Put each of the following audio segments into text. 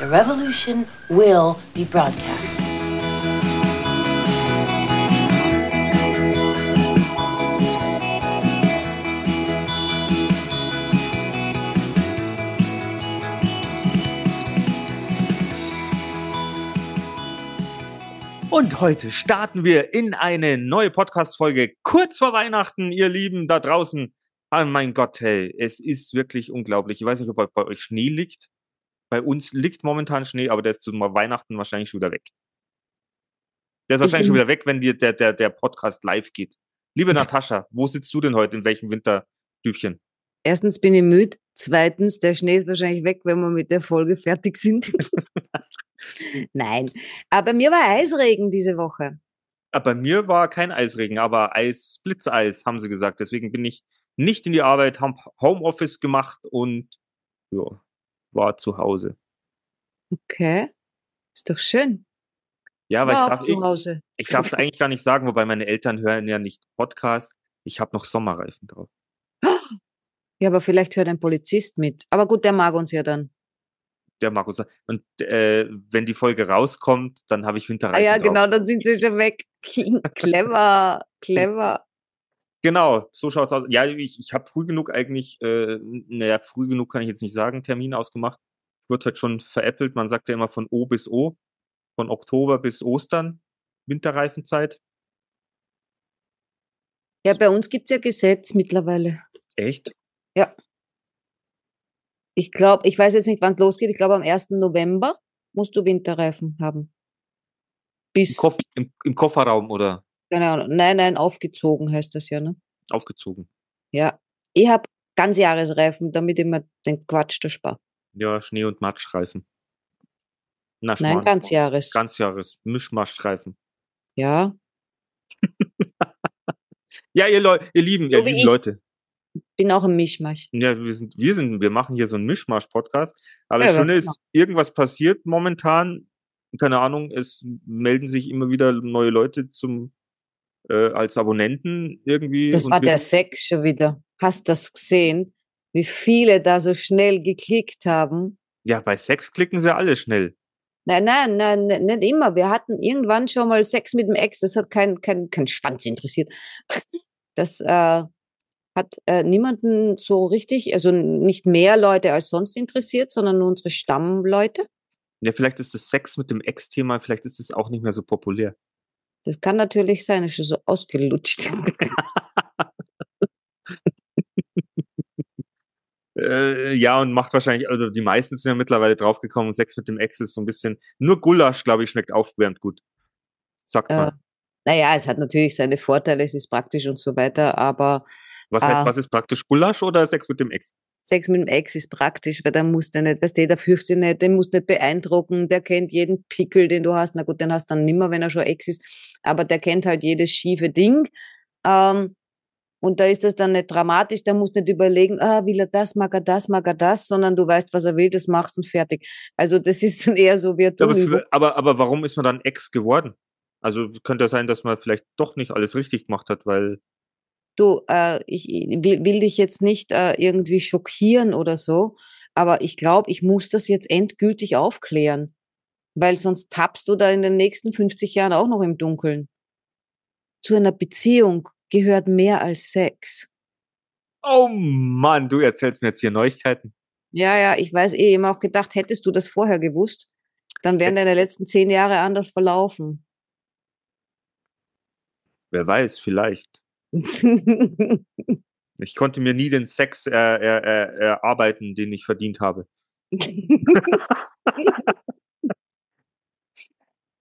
The revolution will be broadcast. Und heute starten wir in eine neue Podcast-Folge kurz vor Weihnachten, ihr Lieben da draußen. Oh mein Gott, hey, es ist wirklich unglaublich. Ich weiß nicht, ob bei euch Schnee liegt. Bei uns liegt momentan Schnee, aber der ist zu Weihnachten wahrscheinlich schon wieder weg. Der ist wahrscheinlich schon wieder weg, wenn dir der, der, der Podcast live geht. Liebe Natascha, wo sitzt du denn heute? In welchem Winterstübchen? Erstens bin ich müde. Zweitens, der Schnee ist wahrscheinlich weg, wenn wir mit der Folge fertig sind. Nein. Aber mir war Eisregen diese Woche. Aber bei mir war kein Eisregen, aber Eis, Blitzeis, haben sie gesagt. Deswegen bin ich nicht in die Arbeit, haben Homeoffice gemacht und ja, war zu Hause. Okay. Ist doch schön. Ja, aber war ich auch darf, zu ich, Hause. ich darf es eigentlich gar nicht sagen, wobei meine Eltern hören ja nicht Podcast. Ich habe noch Sommerreifen drauf. Ja, aber vielleicht hört ein Polizist mit. Aber gut, der mag uns ja dann. Der Markus. Und äh, wenn die Folge rauskommt, dann habe ich Ah Winterreifen ja, drauf. genau, dann sind sie schon weg. clever, clever. Genau, so schaut's aus. Ja, ich, ich habe früh genug eigentlich, äh, naja, früh genug kann ich jetzt nicht sagen, Termin ausgemacht. Wird halt schon veräppelt. Man sagt ja immer von O bis O, von Oktober bis Ostern, Winterreifenzeit. Ja, bei uns gibt's ja Gesetz mittlerweile. Echt? Ja. Ich glaube, ich weiß jetzt nicht, wann es losgeht. Ich glaube, am 1. November musst du Winterreifen haben. Im, Bis, Koff, im, Im Kofferraum oder Ahnung, nein, nein, aufgezogen heißt das ja, ne? aufgezogen? Ja. Ich habe Ganzjahresreifen, damit ich mir den Quatsch da spare. Ja, Schnee- und Matschreifen. Na, Nein, Schmarrn. Ganzjahres. Ganzjahres, Mischmaschreifen. Ja. Ja, ihr, Leu ihr Lieben, ihr So wie lieben ich. Leute. Bin auch ein Mischmasch. Ja, wir sind, wir sind, wir machen hier so einen Mischmasch-Podcast. Aber Ja, das Schöne genau. ist, irgendwas passiert momentan. Keine Ahnung, es melden sich immer wieder neue Leute zum, äh, als Abonnenten irgendwie. Das war der Sex schon wieder. Hast das gesehen? Wie viele da so schnell geklickt haben? Ja, bei Sex klicken sie alle schnell. Nein, nein, nein, ne- nicht immer. Wir hatten irgendwann schon mal Sex mit dem Ex. Das hat kein, kein, kein Schwanz interessiert. Das äh, hat äh, niemanden so richtig, also nicht mehr Leute als sonst interessiert, sondern nur unsere Stammleute. Ja, vielleicht ist das Sex mit dem Ex-Thema, vielleicht ist es auch nicht mehr so populär. Das kann natürlich sein, ist schon so ausgelutscht. Äh, ja, und macht wahrscheinlich, also die meisten sind ja mittlerweile draufgekommen, Sex mit dem Ex ist so ein bisschen, nur Gulasch, glaube ich, schmeckt aufwärmend gut. Sagt Äh, man. naja, es hat natürlich seine Vorteile, es ist praktisch und so weiter, aber Was heißt, ah. was ist praktisch Gulasch oder Sex mit dem Ex? Sex mit dem Ex ist praktisch, weil dann musst du nicht, weißt du, der fürchtet dich nicht, den musst du nicht beeindrucken, der kennt jeden Pickel, den du hast. Na gut, den hast du dann nimmer, wenn er schon Ex ist, aber der kennt halt jedes schiefe Ding. Ähm, und da ist das dann nicht dramatisch, da musst du nicht überlegen, ah, will er das, mag er das, mag er das, sondern du weißt, was er will, das machst und fertig. Also das ist dann eher so wie eine Ja, aber, für, aber, aber warum ist man dann Ex geworden? Also könnte ja sein, dass man vielleicht doch nicht alles richtig gemacht hat, weil Du, äh, ich will, will dich jetzt nicht äh, irgendwie schockieren oder so, aber ich glaube, ich muss das jetzt endgültig aufklären, weil sonst tappst du da in den nächsten 50 Jahren auch noch im Dunkeln. Zu einer Beziehung gehört mehr als Sex. Oh Mann, du erzählst mir jetzt hier Neuigkeiten. Ja, ja, ich weiß eh, immer auch gedacht, hättest du das vorher gewusst, dann wären deine letzten zehn Jahre anders verlaufen. Wer weiß, vielleicht. Ich konnte mir nie den Sex äh, er, erarbeiten, den ich verdient habe.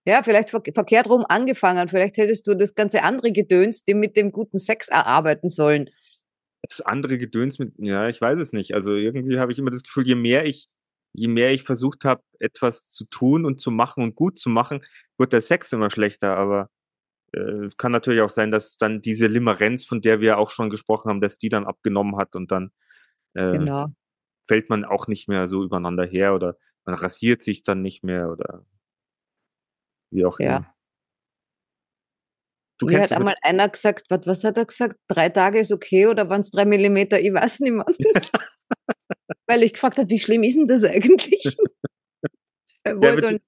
Ja, vielleicht ver verkehrt rum angefangen. Vielleicht hättest du das ganze andere Gedöns, die mit dem guten Sex erarbeiten sollen. Das andere Gedöns mit, ja, ich weiß es nicht. Also irgendwie habe ich immer das Gefühl, je mehr ich, je mehr ich versucht habe, etwas zu tun und zu machen und gut zu machen, wird der Sex immer schlechter. Aber äh, kann natürlich auch sein, dass dann diese Limerenz, von der wir auch schon gesprochen haben, dass die dann abgenommen hat und dann äh, Genau. fällt man auch nicht mehr so übereinander her oder man rasiert sich dann nicht mehr oder wie auch Ja. immer. Du Mir hat einmal einer gesagt, was, was hat er gesagt? Drei Tage ist okay oder waren es drei Millimeter? Ich weiß nicht mehr. Weil ich gefragt habe, wie schlimm ist denn das eigentlich? Wo Ja, so ein,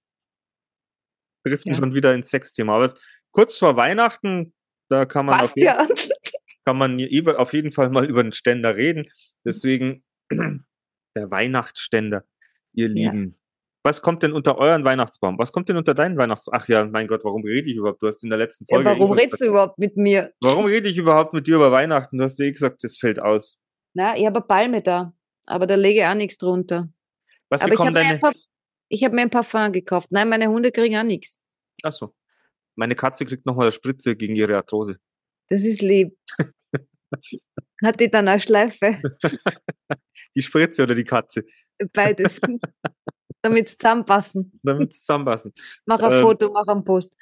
driften Ja. schon wieder ins Sexthema. Aber es, kurz vor Weihnachten, da kann man, auf, jeden, ja. kann man auf jeden Fall mal über den Ständer reden. Deswegen der Weihnachtsständer, ihr Ja. Lieben. Was kommt denn unter euren Weihnachtsbaum? Was kommt denn unter deinen Weihnachtsbaum? Ach ja, mein Gott, warum rede ich überhaupt? Du hast in der letzten Ja, Folge. eh warum redest du überhaupt mit mir? Warum rede ich überhaupt mit dir über Weihnachten? Du hast ja eh gesagt, das fällt aus. Na, ich habe eine Palme da, aber da lege ich auch nichts drunter. Was Aber ich habe deine. ein Parf- ich hab mir ein Parfum gekauft. Nein, meine Hunde kriegen auch nichts. Achso. Meine Katze kriegt nochmal eine Spritze gegen ihre Arthrose. Das ist lieb. Hat die dann eine Schleife? Die Spritze oder die Katze, Beides. Damit sie zusammenpassen. damit es zusammenpassen. Mach ein Ähm, Foto, mach einen Post.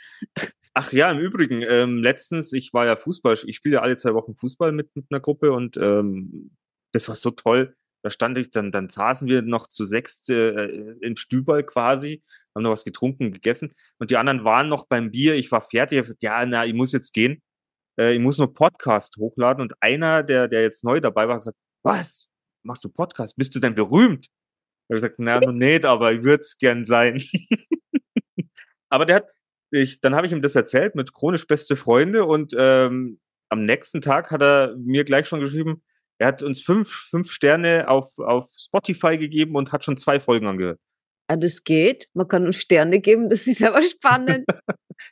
Ach ja, im Übrigen, ähm, letztens, ich war ja Fußball, ich spiele ja alle zwei Wochen Fußball mit, mit einer Gruppe und ähm, das war so toll. Da stand ich, dann, dann saßen wir noch zu sechst äh, im Stübal quasi, haben noch was getrunken, gegessen und die anderen waren noch beim Bier. Ich war fertig, ich habe gesagt, ja, na, ich muss jetzt gehen. Äh, ich muss nur Podcast hochladen und einer, der, der jetzt neu dabei war, hat gesagt, was? Machst du Podcast? Bist du denn berühmt? Ich habe gesagt, na, noch nicht, aber ich würde es gern sein. aber der hat, ich, dann habe ich ihm das erzählt mit chronisch beste Freunde und ähm, am nächsten Tag hat er mir gleich schon geschrieben, er hat uns fünf, fünf Sterne auf, auf Spotify gegeben und hat schon zwei Folgen angehört. Ah, das geht. Man kann uns Sterne geben, das ist aber spannend.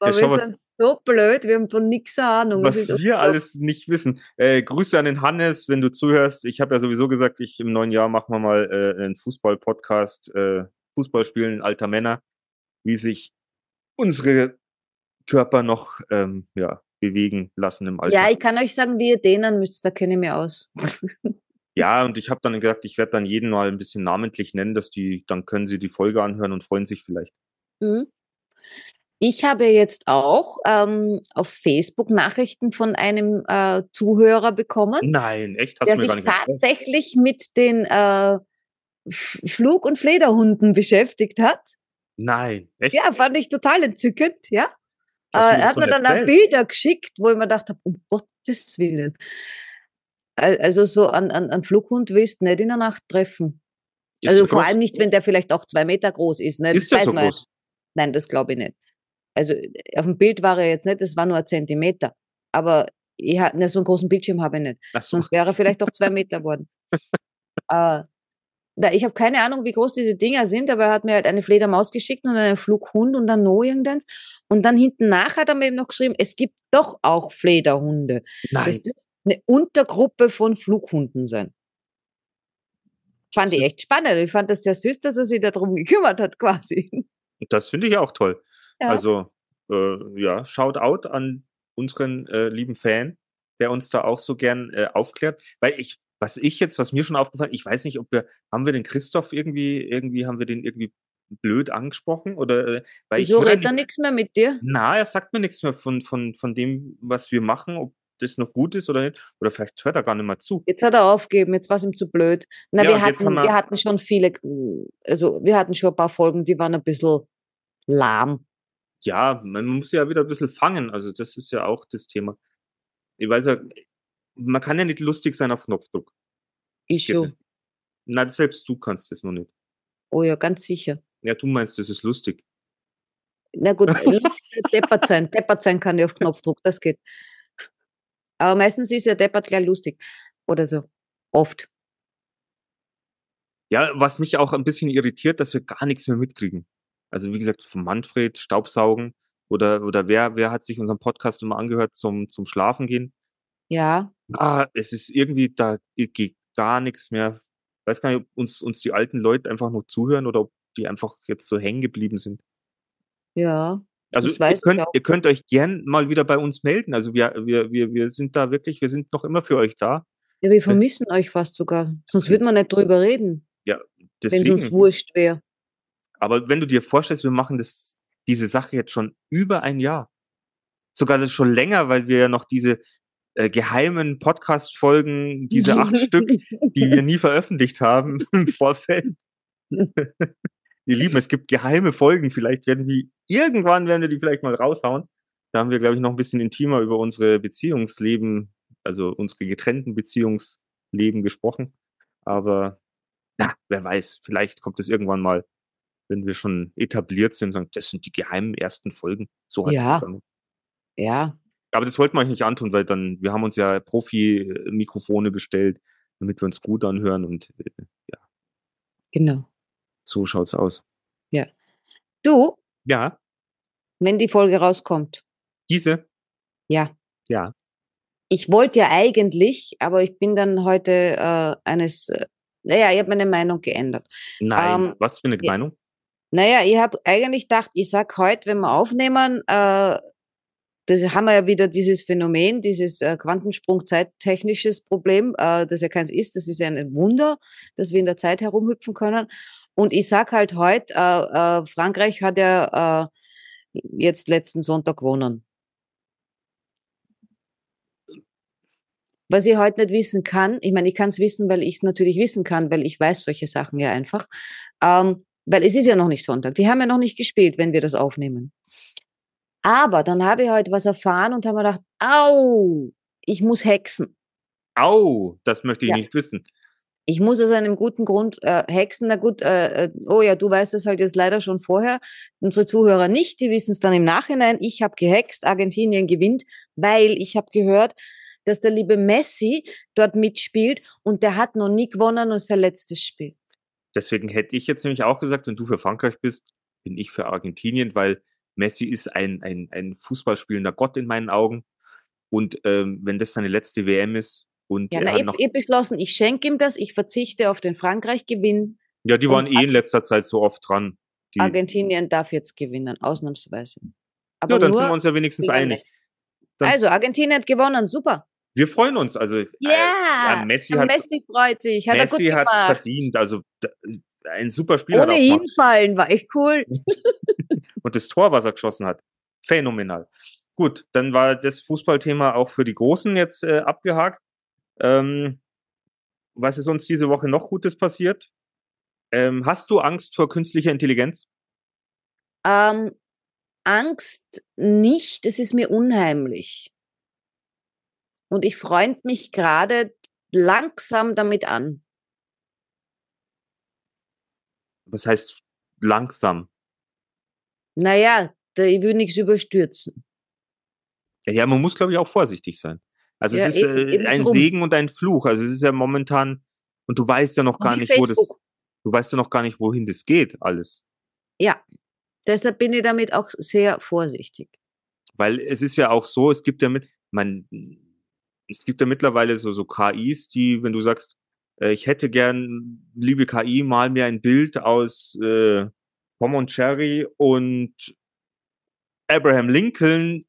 Aber schau, wir was- sind so blöd, wir haben von nichts Ahnung. Was wir unglaublich. alles nicht wissen. Äh, Grüße an den Hannes, wenn du zuhörst. Ich habe ja sowieso gesagt, ich im neuen Jahr machen wir mal äh, einen Fußball-Podcast, äh, Fußball spielen alter Männer, wie sich unsere Körper noch ähm, ja, bewegen lassen im Alter. Ja, ich kann euch sagen, wie ihr denen müsst, da kenne ich mich aus. Ja, und ich habe dann gesagt, ich werde dann jeden mal ein bisschen namentlich nennen, dass die, dann können sie die Folge anhören und freuen sich vielleicht. Mhm. Ich habe jetzt auch ähm, auf Facebook Nachrichten von einem äh, Zuhörer bekommen, Nein, echt? Hast der mir sich nicht erzählt? tatsächlich mit den äh, Flug- und Flederhunden beschäftigt hat. Nein, echt? Ja, fand ich total entzückend, ja. Äh, er hat mir dann auch? Bilder geschickt, wo ich mir gedacht habe, um Gottes Willen. Al- Also so an, an, an Flughund willst du nicht in der Nacht treffen. Ist also so vor groß? allem nicht, wenn der vielleicht auch zwei Meter groß ist. Ne? Ist Das der so man groß? Nein, das glaube ich nicht. Also auf dem Bild war er jetzt nicht, das war nur ein Zentimeter. Aber ich hab, ne, so einen großen Bildschirm habe ich nicht. So. Sonst wäre er vielleicht auch zwei Meter geworden. äh, ich habe keine Ahnung, wie groß diese Dinger sind, aber er hat mir halt eine Fledermaus geschickt und einen Flughund und dann noch irgendeins. Und dann hinten nach hat er mir eben noch geschrieben, es gibt doch auch Flederhunde. Nein, Das dürfte eine Untergruppe von Flughunden sein. Fand ich echt spannend. Ich fand das sehr süß, dass er sich darum gekümmert hat, quasi. das finde ich auch toll. Ja. Also, äh, ja, shout out an unseren äh, lieben Fan, der uns da auch so gern äh, aufklärt. Weil ich, was ich jetzt, was mir schon aufgefallen, ich weiß nicht, ob wir, haben wir den Christoph irgendwie, irgendwie, haben wir den irgendwie blöd angesprochen? Oder äh, weil Wieso ich redet er nicht- nichts mehr mit dir? Na, er sagt mir nichts mehr von, von, von dem, was wir machen, ob das noch gut ist oder nicht. Oder vielleicht hört er gar nicht mehr zu. Jetzt hat er aufgegeben, jetzt war es ihm zu blöd. Na, Ja, wir, hatten, wir- wir hatten schon viele, also wir hatten schon ein paar Folgen, die waren ein bisschen lahm. Ja, man muss ja wieder ein bisschen fangen. Also, das ist ja auch das Thema. Ich weiß ja, man kann ja nicht lustig sein auf Knopfdruck. Ich schon. Na, selbst du kannst das noch nicht. Oh ja, ganz sicher. Ja, du meinst, das ist lustig. Na gut, deppert sein. Deppert sein kann ich auf Knopfdruck, das geht. Aber meistens ist ja deppert gleich lustig. Oder so. Oft. Ja, was mich auch ein bisschen irritiert, dass wir gar nichts mehr mitkriegen. Also, wie gesagt, von Manfred, Staubsaugen oder, oder wer, wer hat sich unseren Podcast immer angehört zum, zum Schlafen gehen? Ja. Ah, es ist irgendwie, da geht gar nichts mehr. Ich weiß gar nicht, ob uns, uns die alten Leute einfach noch zuhören oder ob die einfach jetzt so hängen geblieben sind. Ja. Also ihr könnt, ihr könnt euch gern mal wieder bei uns melden. Also wir, wir, wir, wir sind da wirklich, wir sind noch immer für euch da. Ja, wir vermissen euch fast sogar. Sonst würde man nicht drüber reden, wenn es uns Deswegen. wurscht wäre. Aber wenn du dir vorstellst, wir machen das, diese Sache jetzt schon über ein Jahr. Sogar das schon länger, weil wir ja noch diese äh, geheimen Podcast-Folgen, diese acht Stück, die wir nie veröffentlicht haben im Vorfeld. Ihr Lieben, es gibt geheime Folgen. Vielleicht werden die, irgendwann werden wir die vielleicht mal raushauen. Da haben wir, glaube ich, noch ein bisschen intimer über unsere Beziehungsleben, also unsere getrennten Beziehungsleben gesprochen. Aber, na, wer weiß, vielleicht kommt es irgendwann mal. wenn wir schon etabliert sind, sagen, das sind die geheimen ersten Folgen. So heißt Ja. es. Ja, Aber das wollten wir euch nicht antun, weil dann, wir haben uns ja Profi-Mikrofone bestellt, damit wir uns gut anhören und äh, genau. So schaut's aus. Du, Ja, wenn die Folge rauskommt, diese, ja. ja. Ich wollte ja eigentlich, aber ich bin dann heute äh, eines, äh, naja, ich habe meine Meinung geändert. Nein, Ähm, was für eine ja. Meinung? Naja, ich habe eigentlich gedacht, ich sag heute, wenn wir aufnehmen, äh, das haben wir ja wieder dieses Phänomen, dieses äh, Quantensprung-zeittechnisches Problem, äh, das ja keins ist. Das ist ja ein Wunder, dass wir in der Zeit herumhüpfen können. Und ich sag halt heute, äh, äh, Frankreich hat ja äh, jetzt letzten Sonntag gewonnen. Was ich heute nicht wissen kann, ich meine, ich kann es wissen, weil ich es natürlich wissen kann, weil ich weiß solche Sachen ja einfach. Ähm, weil es ist ja noch nicht Sonntag. Die haben ja noch nicht gespielt, wenn wir das aufnehmen. Aber dann habe ich heute was erfahren und habe mir gedacht, au, ich muss hexen. Au, das möchte ich Ja. nicht wissen. Ich muss aus einem guten Grund äh, hexen. Na gut, äh, äh, oh ja, du weißt das halt jetzt leider schon vorher. Unsere Zuhörer nicht, die wissen es dann im Nachhinein. Ich habe gehext, Argentinien gewinnt, weil ich habe gehört, dass der liebe Messi dort mitspielt und der hat noch nie gewonnen und es sein letztes Spiel. Deswegen hätte ich jetzt nämlich auch gesagt, wenn du für Frankreich bist, bin ich für Argentinien, weil Messi ist ein, ein, ein Fußballspielender Gott in meinen Augen. Und ähm, wenn das seine letzte WM ist und Ja, na, hat ich, ich beschlossen, ich schenke ihm das, ich verzichte auf den Frankreich-Gewinn. Ja, die waren eh in letzter Zeit so oft dran. Die, Argentinien darf jetzt gewinnen, ausnahmsweise. Aber ja, dann sind wir uns ja wenigstens einig. Also, Argentinien hat gewonnen, super. Wir freuen uns. Also äh, Ja, ja, Messi hat Messi freut sich, hat Messi hat's gemacht. verdient. Also ein super Spiel hat Ohne hinfallen, war echt cool. Und das Tor, was er geschossen hat, phänomenal. Gut, dann war das Fußballthema auch für die Großen jetzt äh, abgehakt. Ähm, was ist uns diese Woche noch Gutes passiert? Ähm, hast du Angst vor künstlicher Intelligenz? Ähm, Angst nicht, es ist mir unheimlich. Und ich freund mich gerade langsam damit an. Was heißt langsam? Naja, da, ich will nichts überstürzen. Ja, ja man muss, glaube ich, auch vorsichtig sein. Also Ja, es ist eben- eben ein drum. Segen und ein Fluch. Also es ist ja momentan, und du weißt ja noch gar nicht, wo das, du weißt ja noch gar nicht, wohin das geht, alles. Ja, deshalb bin ich damit auch sehr vorsichtig. Weil es ist ja auch so, es gibt ja mit, man, es gibt ja mittlerweile so, so KIs, die, wenn du sagst, äh, ich hätte gern, liebe KI, mal mir ein Bild aus äh, Tom und Jerry und Abraham Lincoln,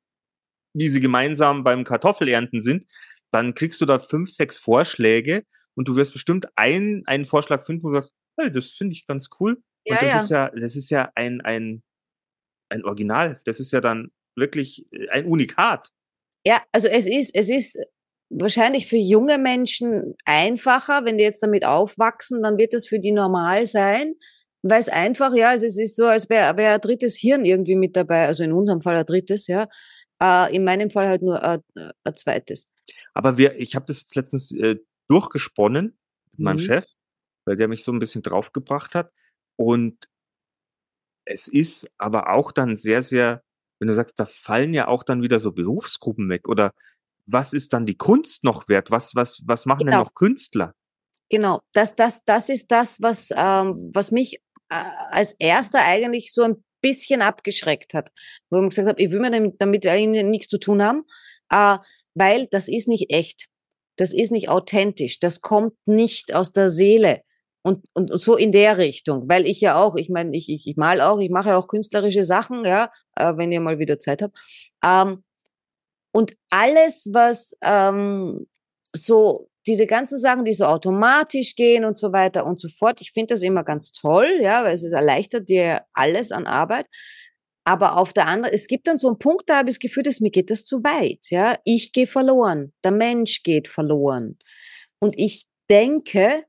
wie sie gemeinsam beim Kartoffelernten sind, dann kriegst du da fünf, sechs Vorschläge und du wirst bestimmt ein, einen Vorschlag finden, wo du sagst, hey, das finde ich ganz cool. Und Ja, das ja. ist ja, das ist ja ein, ein, ein Original. Das ist ja dann wirklich äh, ein Unikat. Ja, also es ist, es ist wahrscheinlich für junge Menschen einfacher, wenn die jetzt damit aufwachsen, dann wird das für die normal sein, weil es einfach, ja, es ist- es ist so, als wäre wär ein drittes Hirn irgendwie mit dabei, also in unserem Fall ein drittes, ja, äh, in meinem Fall halt nur ein, ein zweites. Aber wir, ich habe das jetzt letztens äh, durchgesponnen mit meinem Mhm. Chef, weil der mich so ein bisschen draufgebracht hat. Und es ist aber auch dann sehr, sehr, wenn du sagst, da fallen ja auch dann wieder so Berufsgruppen weg. Oder was ist dann die Kunst noch wert? Was, was, was machen denn Genau. noch Künstler? Genau, das, das, das ist das, was, ähm, was mich äh, als erster eigentlich so ein bisschen abgeschreckt hat. Wo ich gesagt habe, ich will mir damit, eigentlich nichts zu tun haben, äh, weil das ist nicht echt. Das ist nicht authentisch. Das kommt nicht aus der Seele. Und, und, und so in der Richtung, weil ich ja auch, ich meine, ich, ich, ich mal auch, ich mache ja auch künstlerische Sachen, ja, äh, wenn ihr mal wieder Zeit habt. Ähm, und alles, was ähm, so diese ganzen Sachen, die so automatisch gehen und so weiter und so fort, ich finde das immer ganz toll, ja, weil es erleichtert dir alles an Arbeit. Aber auf der anderen, es gibt dann so einen Punkt, da habe ich das Gefühl, dass mir geht das zu weit, ja. Ich gehe verloren, der Mensch geht verloren. Und ich denke,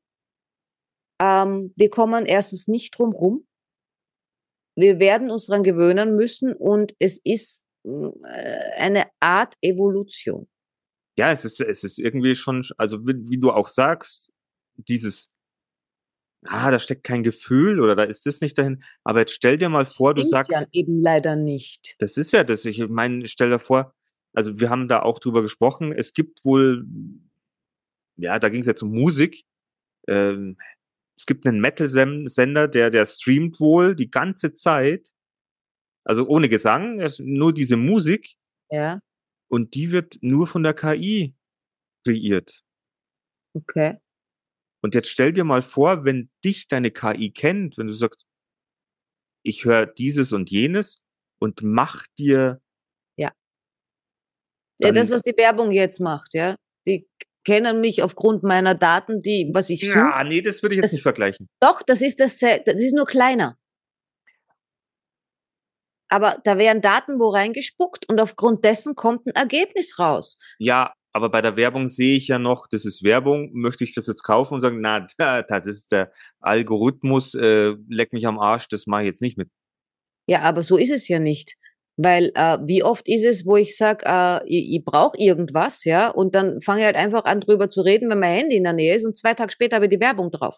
ähm, wir kommen erstens nicht drum rum. Wir werden uns dran gewöhnen müssen und es ist äh, eine Art Evolution. Ja, es ist, es ist irgendwie schon, also wie, wie du auch sagst, dieses ah, da steckt kein Gefühl oder da ist das nicht dahin. Aber jetzt stell dir mal vor, du sagst, ja eben leider nicht. das ist ja das. Ich meine, stell dir vor, also wir haben da auch drüber gesprochen. Es gibt wohl, ja, da ging es jetzt um Musik. Ähm, es gibt einen Metal-Sender, der, der streamt wohl die ganze Zeit. Also ohne Gesang, es- nur diese Musik. Ja, Und die wird nur von der KI kreiert. okay. Und jetzt stell dir mal vor, wenn dich deine KI kennt, wenn du sagst, ich höre dieses und jenes und mach dir Ja, Dann- das, was die Werbung jetzt macht, ja. Die kennen mich aufgrund meiner Daten, die, was ich suche. Ja, nee, das würde ich jetzt Das- nicht vergleichen. Doch, das ist das, das ist nur kleiner. Aber da werden Daten wo reingespuckt und aufgrund dessen kommt ein Ergebnis raus. Ja, aber bei der Werbung sehe ich ja noch, das ist Werbung, möchte ich das jetzt kaufen und sagen, na, da, das ist der Algorithmus, äh, leck mich am Arsch, das mache ich jetzt nicht mit. Ja, aber so ist es ja nicht. Weil äh, wie oft ist es, wo ich sage, äh, ich, ich brauche irgendwas, ja, und dann fange ich halt einfach an drüber zu reden, wenn mein Handy in der Nähe ist und zwei Tage später habe ich die Werbung drauf.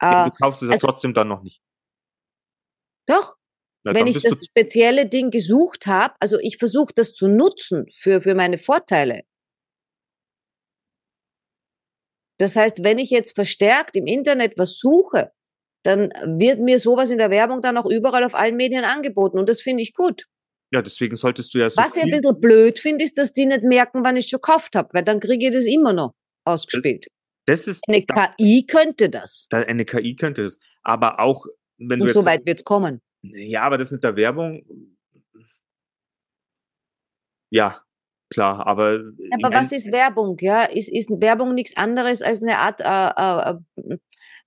Ja, Äh, du kaufst es ja also- trotzdem dann noch nicht. doch, Na, wenn ich das spezielle Ding gesucht habe, also ich versuche das zu nutzen für, für meine Vorteile. Das heißt, wenn ich jetzt verstärkt im Internet was suche, dann wird mir sowas in der Werbung dann auch überall auf allen Medien angeboten und das finde ich gut. ja, deswegen solltest du ja so Was ich ein bisschen blöd finde, ist, dass die nicht merken, wann ich schon gekauft habe, weil dann kriege ich das immer noch ausgespielt. das ist, Eine KI könnte das. da, eine KI könnte das. Aber auch, wenn du Und jetzt, so weit wird es kommen. Ja, aber das mit der Werbung, ja, klar, aber, Aber was ist Werbung? Ja, ist, ist Werbung nichts anderes als eine Art äh, äh,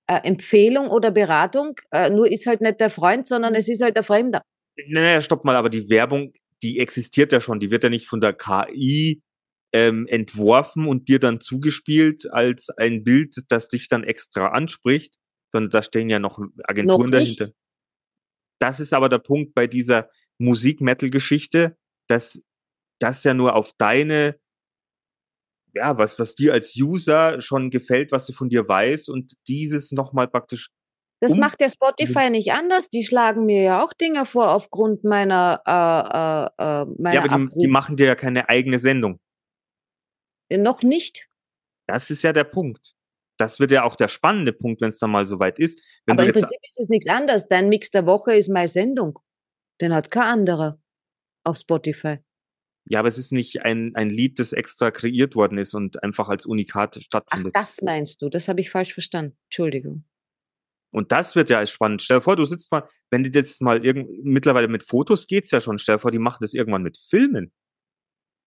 äh, Empfehlung oder Beratung? Äh, nur ist halt nicht der Freund, sondern es ist halt der Fremder. Naja, stopp mal, aber die Werbung, die existiert ja schon, die wird ja nicht von der KI ähm, entworfen und dir dann zugespielt als ein Bild, das dich dann extra anspricht, sondern da stehen ja noch Agenturen Noch dahinter. Das ist aber der Punkt bei dieser Musik-Metal-Geschichte, dass das ja nur auf deine, ja, was, was dir als User schon gefällt, was sie von dir weiß und dieses nochmal praktisch Das Um- macht der Spotify nicht anders. Die schlagen mir ja auch Dinge vor aufgrund meiner, äh, äh, äh, meiner ja, aber die, die machen dir ja keine eigene Sendung. Noch nicht. Das ist ja der Punkt. Das wird ja auch der spannende Punkt, wenn es dann mal soweit ist. Wenn Aber du im Prinzip ist es nichts anderes. Dein Mix der Woche ist meine Sendung. Den hat kein anderer auf Spotify. ja, aber es ist nicht ein, ein Lied, das extra kreiert worden ist und einfach als Unikat Ach, stattfindet. das meinst du? Das habe ich falsch verstanden. Entschuldigung. Und das wird ja als spannend. Stell dir vor, du sitzt mal, wenn die jetzt mal irgend, mittlerweile mit Fotos geht's ja schon. Stell dir vor, die machen das irgendwann mit Filmen.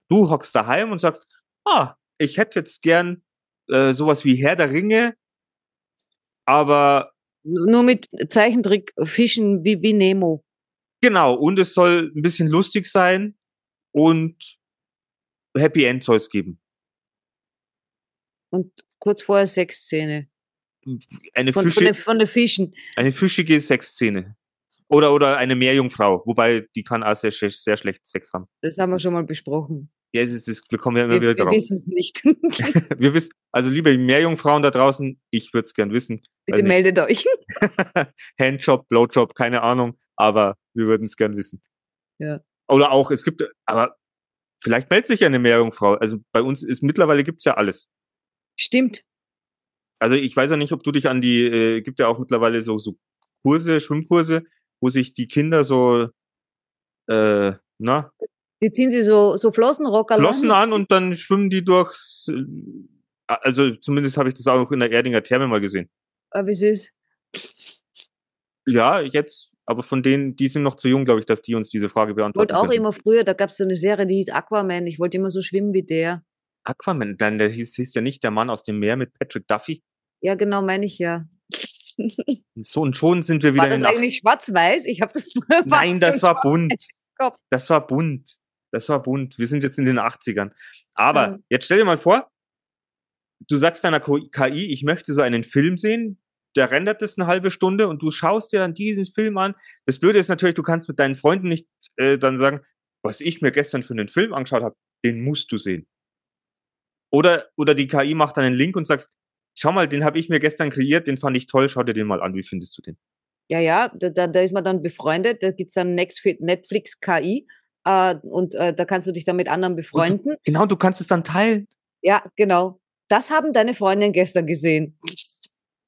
Du hockst daheim und sagst, ah, ich hätte jetzt gern äh, sowas wie Herr der Ringe, aber Nur mit Zeichentrick Fischen wie, wie Nemo. genau, und es soll ein bisschen lustig sein und Happy End soll's geben. Und kurz vorher Sexszene. Eine, Von, von, Fische, von den Fischen. eine fischige Sexszene. Oder, oder eine Meerjungfrau, wobei die kann auch sehr, sehr schlecht Sex haben. Das haben wir schon mal besprochen. Ja, es ist, das, wir kommen ja immer Wir, wieder wir drauf. wissen es nicht. wir wissen, also liebe Meerjungfrauen da draußen, ich würde es gern wissen. Bitte nicht. meldet euch. Handjob, Blowjob, keine Ahnung, aber wir würden es gern wissen. Ja. Oder auch, es gibt, aber vielleicht meldet sich ja eine Meerjungfrau. Also bei uns ist mittlerweile gibt's ja alles. Stimmt. Also ich weiß ja nicht, ob du dich an die, äh, gibt ja auch mittlerweile so, so Kurse, Schwimmkurse, wo sich die Kinder so, äh, na, Die ziehen sie so, so Flossenrocker Flossen an und dann schwimmen die durchs, äh, also zumindest habe ich das auch in der Erdinger Therme mal gesehen. Ah, wie süß. Ja, jetzt, aber von denen, die sind noch zu jung, glaube ich, dass die uns diese Frage Ich beantworten wollte auch können. immer früher, da gab es so eine Serie, die hieß Aquaman. Ich wollte immer so schwimmen wie der. Aquaman, dann der hieß, hieß ja nicht der Mann aus dem Meer mit Patrick Duffy. Ja, genau, meine ich ja. So und schon sind wir wieder War in das Ach- eigentlich schwarz-weiß? Ich habe das Nein, das war bunt. Das war bunt. Das war bunt. Wir sind jetzt in den 80ern. Aber Ja. jetzt stell dir mal vor, du sagst deiner KI, ich möchte so einen Film sehen, der rendert das eine halbe Stunde und du schaust dir dann diesen Film an. Das Blöde ist natürlich, du kannst mit deinen Freunden nicht äh, dann sagen, was ich mir gestern für einen Film angeschaut habe, den musst du sehen. Oder, oder die KI macht dann einen Link und sagst, schau mal, den habe ich mir gestern kreiert, den fand ich toll, schau dir den mal an, wie findest du den? Ja, ja, da, da, da ist man dann befreundet, da gibt's dann Netflix KI äh, und äh, da kannst du dich dann mit anderen befreunden. Du, genau, du kannst es dann teilen. Ja, genau. Das haben deine Freundinnen gestern gesehen.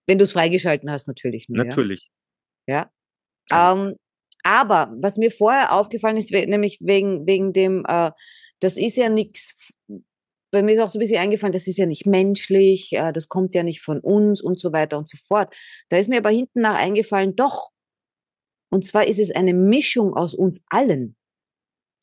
Wenn du es freigeschalten hast, natürlich. Nur, natürlich. Ja. ja. Also, ähm, aber was mir vorher aufgefallen ist, nämlich wegen, wegen dem, äh, das ist ja nichts, bei mir ist auch so ein bisschen eingefallen, das ist ja nicht menschlich, äh, das kommt ja nicht von uns und so weiter und so fort. Da ist mir aber hinten nach eingefallen, doch. Und zwar ist es eine Mischung aus uns allen.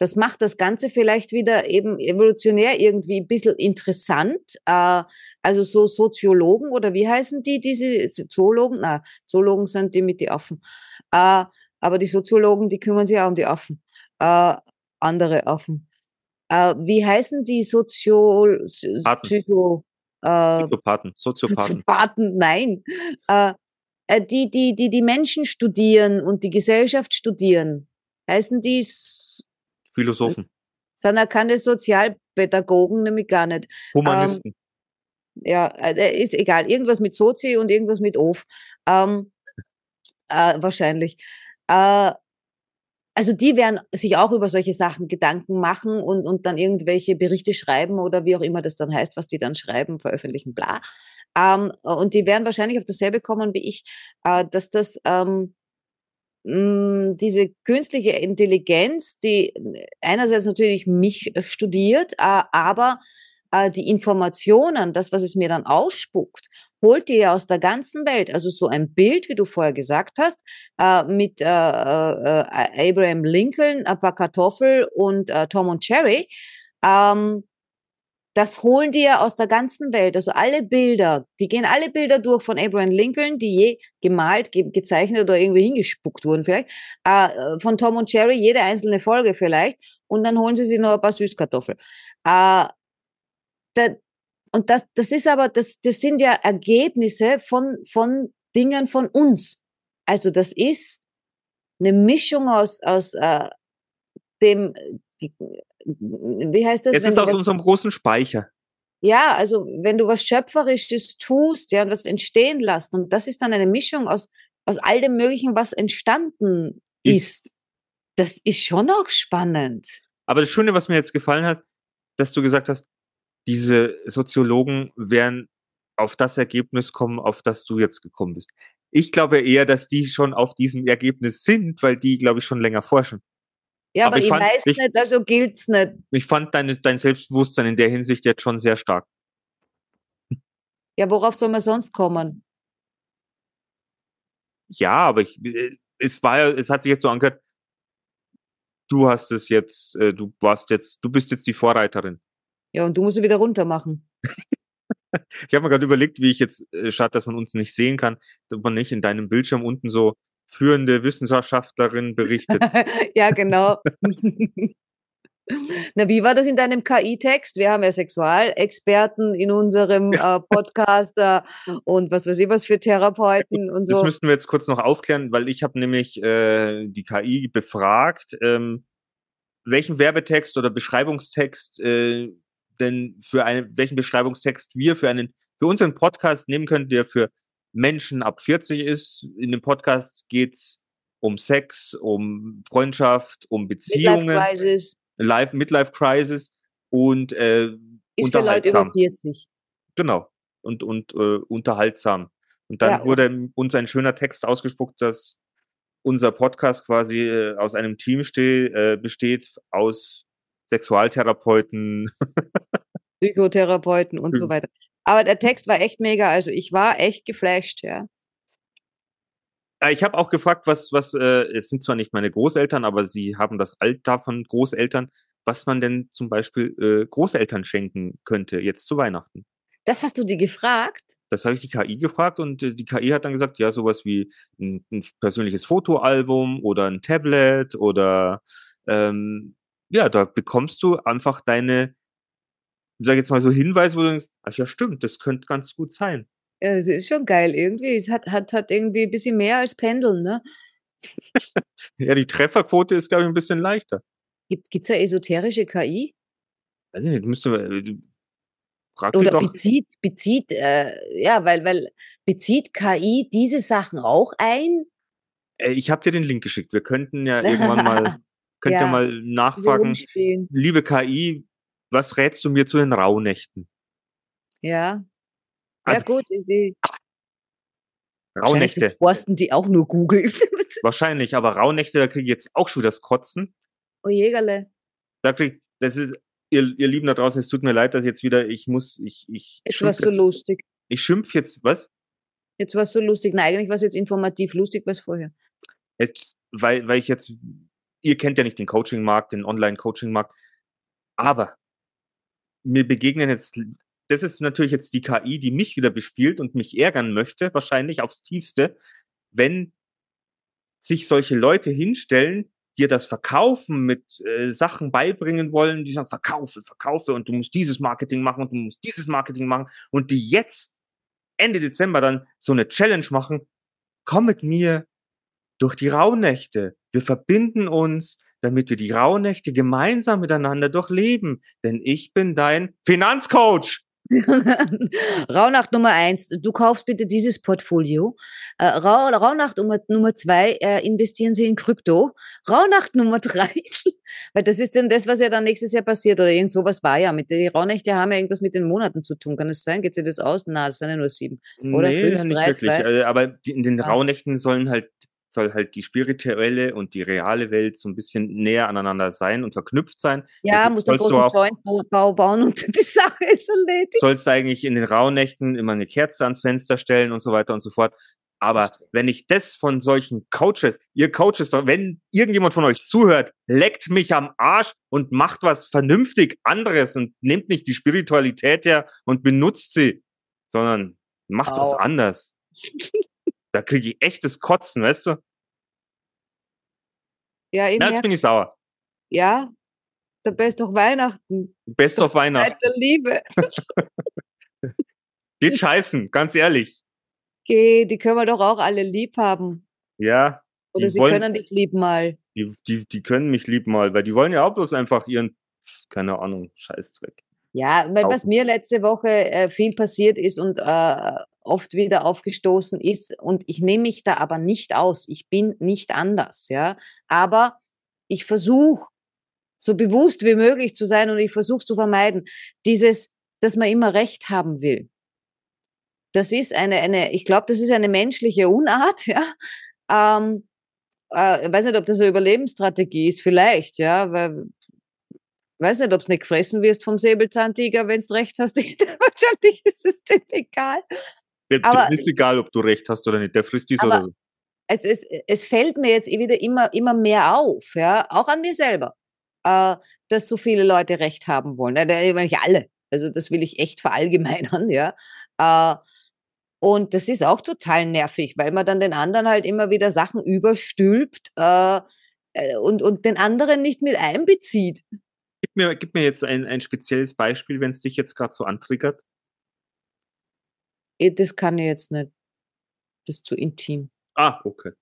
Das macht das Ganze vielleicht wieder eben evolutionär irgendwie ein bisschen interessant. Äh, also so Soziologen oder wie heißen die, diese Zoologen? Na, Zoologen sind die mit die Affen. Äh, aber die Soziologen, die kümmern sich auch um die Affen. Äh, andere Affen. Wie heißen die Sozio... Psycho... Äh, Soziopathen. Soziopathen, nein. Die, die, die die Menschen studieren und die Gesellschaft studieren. Heißen die Philosophen. Sind erkannte Sozialpädagogen nämlich gar nicht. Humanisten. Ähm, ja, äh, ist egal. Irgendwas mit Sozi und irgendwas mit Of. Ähm, äh, wahrscheinlich. Äh, also die werden sich auch über solche Sachen Gedanken machen und, und dann irgendwelche Berichte schreiben oder wie auch immer das dann heißt, was die dann schreiben, veröffentlichen, bla. Ähm, und die werden wahrscheinlich auf dasselbe kommen wie ich, äh, dass das ähm, hm, diese künstliche Intelligenz, die einerseits natürlich mich äh, studiert, äh, aber äh, die Informationen, das, was es mir dann ausspuckt, holt ihr aus der ganzen Welt. Also so ein Bild, wie du vorher gesagt hast, mit Abraham Lincoln, ein paar Kartoffel und Tom und Jerry. Ähm, das holen die ja aus der ganzen Welt. Also alle Bilder, die gehen alle Bilder durch von Abraham Lincoln, die je gemalt, ge gezeichnet oder irgendwie hingespuckt wurden vielleicht, äh, von Tom und Jerry, jede einzelne Folge vielleicht, und dann holen sie sich noch ein paar Süßkartoffeln. Äh, da, und das, das ist aber, das, das sind ja Ergebnisse von, von Dingen von uns. Also das ist eine Mischung aus, aus äh, dem wie heißt das? Es ist aus unserem großen Speicher. Ja, also wenn du was Schöpferisches tust, ja, und was entstehen lässt, und das ist dann eine Mischung aus, aus all dem Möglichen, was entstanden ist. ist. Das ist schon auch spannend. Aber das Schöne, was mir jetzt gefallen hat, dass du gesagt hast, diese Soziologen werden auf das Ergebnis kommen, auf das du jetzt gekommen bist. Ich glaube eher, dass die schon auf diesem Ergebnis sind, weil die, glaube ich, schon länger forschen. Ja, aber, aber ich, ich fand, weiß ich, nicht, also gilt's nicht. Ich fand dein, dein Selbstbewusstsein in der Hinsicht jetzt schon sehr stark. Ja, worauf soll man sonst kommen? Ja, aber ich, äh, es war ja, es hat sich jetzt so angehört, du hast es jetzt, äh, du warst jetzt, du bist jetzt die Vorreiterin. Ja, und du musst es wieder runter machen. ich habe mir gerade überlegt, wie ich jetzt, äh, schade, dass man uns nicht sehen kann, dass man nicht in deinem Bildschirm unten so führende Wissenschaftlerin berichtet. ja, genau. Na, wie war das in deinem KI-Text? Wir haben ja Sexualexperten in unserem äh, Podcast äh, und was weiß ich was für Therapeuten und so. Das müssten wir jetzt kurz noch aufklären, weil ich habe nämlich äh, die KI befragt, ähm, welchen Werbetext oder Beschreibungstext äh, denn für einen, welchen Beschreibungstext wir für einen, für unseren Podcast nehmen können, der für Menschen ab 40 ist. In dem Podcast geht's um Sex, um Freundschaft, um Beziehungen. Midlife Crisis. Life, Midlife Crisis und äh, ist für Leute über 40. Genau. Und, und äh, unterhaltsam. Und dann ja. wurde uns ein schöner Text ausgespuckt, dass unser Podcast quasi äh, aus einem Team steh, äh, besteht aus Sexualtherapeuten, Psychotherapeuten und so weiter. Aber der Text war echt mega. Also ich war echt geflasht, ja. Ich habe auch gefragt, was, was, äh, es sind zwar nicht meine Großeltern, aber sie haben das Alter von Großeltern, was man denn zum Beispiel äh, Großeltern schenken könnte, jetzt zu Weihnachten. Das hast du die gefragt? Das habe ich die KI gefragt und äh, die KI hat dann gesagt, ja, sowas wie ein, ein persönliches Fotoalbum oder ein Tablet oder ähm, ja, da bekommst du einfach deine sag jetzt mal so Hinweise, wo du denkst, ach ja, stimmt, das könnte ganz gut sein. Ja, es ist schon geil irgendwie. Es hat, hat, hat irgendwie ein bisschen mehr als Pendeln, ne? ja, die Trefferquote ist, glaube ich, ein bisschen leichter. Gibt es da esoterische KI? Weiß ich nicht, müsste, Frag die Oder doch. bezieht, bezieht, äh, ja, weil, weil bezieht KI diese Sachen auch ein? Äh, ich habe dir den Link geschickt. Wir könnten ja irgendwann mal, könnt ihr Ja, mal nachfragen. Liebe KI, was rätst du mir zu den Rauhnächten? Ja. Also- ja, gut. Die, Rauhnächte. forsten die auch nur Google. Wahrscheinlich, aber Rauhnächte, da kriege ich jetzt auch schon wieder das Kotzen. oh Jägerle. Da krieg, das ist, ihr, ihr Lieben da draußen, es tut mir leid, dass jetzt wieder, ich muss, ich, ich, Jetzt war so lustig. ich schimpf jetzt, was? Jetzt war so lustig. Na, eigentlich war es jetzt informativ. Lustig war es vorher. Jetzt, weil, weil ich jetzt, ihr kennt ja nicht den Coaching-Markt, den Online-Coaching-Markt, aber mir begegnen jetzt, das ist natürlich jetzt die KI, die mich wieder bespielt und mich ärgern möchte, wahrscheinlich aufs Tiefste, wenn sich solche Leute hinstellen, dir das Verkaufen mit äh, Sachen beibringen wollen, die sagen, verkaufe, verkaufe und du musst dieses Marketing machen und du musst dieses Marketing machen und die jetzt Ende Dezember dann so eine Challenge machen, komm mit mir durch die Rauhnächte. Wir verbinden uns, damit wir die Rauhnächte gemeinsam miteinander durchleben. Denn ich bin dein Finanzcoach. Rauhnacht Nummer eins, du kaufst bitte dieses Portfolio. Äh, Rau, Rauhnacht Nummer, Nummer zwei, äh, investieren Sie in Krypto. Rauhnacht Nummer drei, weil das ist dann das, was ja dann nächstes Jahr passiert oder irgend sowas war ja. Mit, die Rauhnächte haben ja irgendwas mit den Monaten zu tun. Kann es sein? Geht sich das aus? Na, das sind ja nur sieben. Oder nee, fünf, drei, zwei? Äh, Aber die, in den Ja. Rauhnächten sollen halt soll halt die spirituelle und die reale Welt so ein bisschen näher aneinander sein und verknüpft sein. Ja, Deswegen muss sollst großen auch- Joint-Bau bauen und die Sache ist erledigt. sollst du eigentlich in den Rauhnächten immer eine Kerze ans Fenster stellen und so weiter und so fort. Aber wenn ich das von solchen Coaches, ihr Coaches, wenn irgendjemand von euch zuhört, leckt mich am Arsch und macht was vernünftig anderes und nehmt nicht die Spiritualität her und benutzt sie, sondern macht was Au. anders. Da kriege ich echtes Kotzen, weißt du? Ja, eben, Na, jetzt bin ich sauer. ja, der Best doch Weihnachten. Best of Weihnachten. Zeit der Liebe. Geht scheißen, ganz ehrlich. Okay, die können wir doch auch alle lieb haben. Ja, Oder sie wollen- können dich lieb mal. die, die, die können mich lieb mal, weil die wollen ja auch bloß einfach ihren, keine Ahnung, Scheißdreck. Ja, weil was mir letzte Woche äh, viel passiert ist und äh, oft wieder aufgestoßen ist, und ich nehme mich da aber nicht aus. Ich bin nicht anders, ja. Aber ich versuche, so bewusst wie möglich zu sein und ich versuche zu vermeiden, dieses, dass man immer Recht haben will. Das ist eine, eine, ich glaube, das ist eine menschliche Unart, ja. Ähm, äh, ich weiß nicht, ob das eine Überlebensstrategie ist, vielleicht, ja, weil weiß nicht, ob du nicht gefressen wirst vom Säbelzahntiger, wenn du recht hast. Wahrscheinlich ist es dem egal. Der, Aber- ist egal, ob du recht hast oder nicht. Der frisst dies oder so. Es, es, es fällt mir jetzt eh wieder immer, immer mehr auf, ja, auch an mir selber, äh, dass so viele Leute Recht haben wollen. Äh, nicht alle. Also das will ich echt verallgemeinern, ja. Äh, und das ist auch total nervig, weil man dann den anderen halt immer wieder Sachen überstülpt äh, äh, und, und den anderen nicht mit einbezieht. Gib mir, gib mir jetzt ein, ein spezielles Beispiel, wenn es dich jetzt gerade so antriggert. Eh, Das kann ich jetzt nicht. Das ist zu intim. Ah, okay.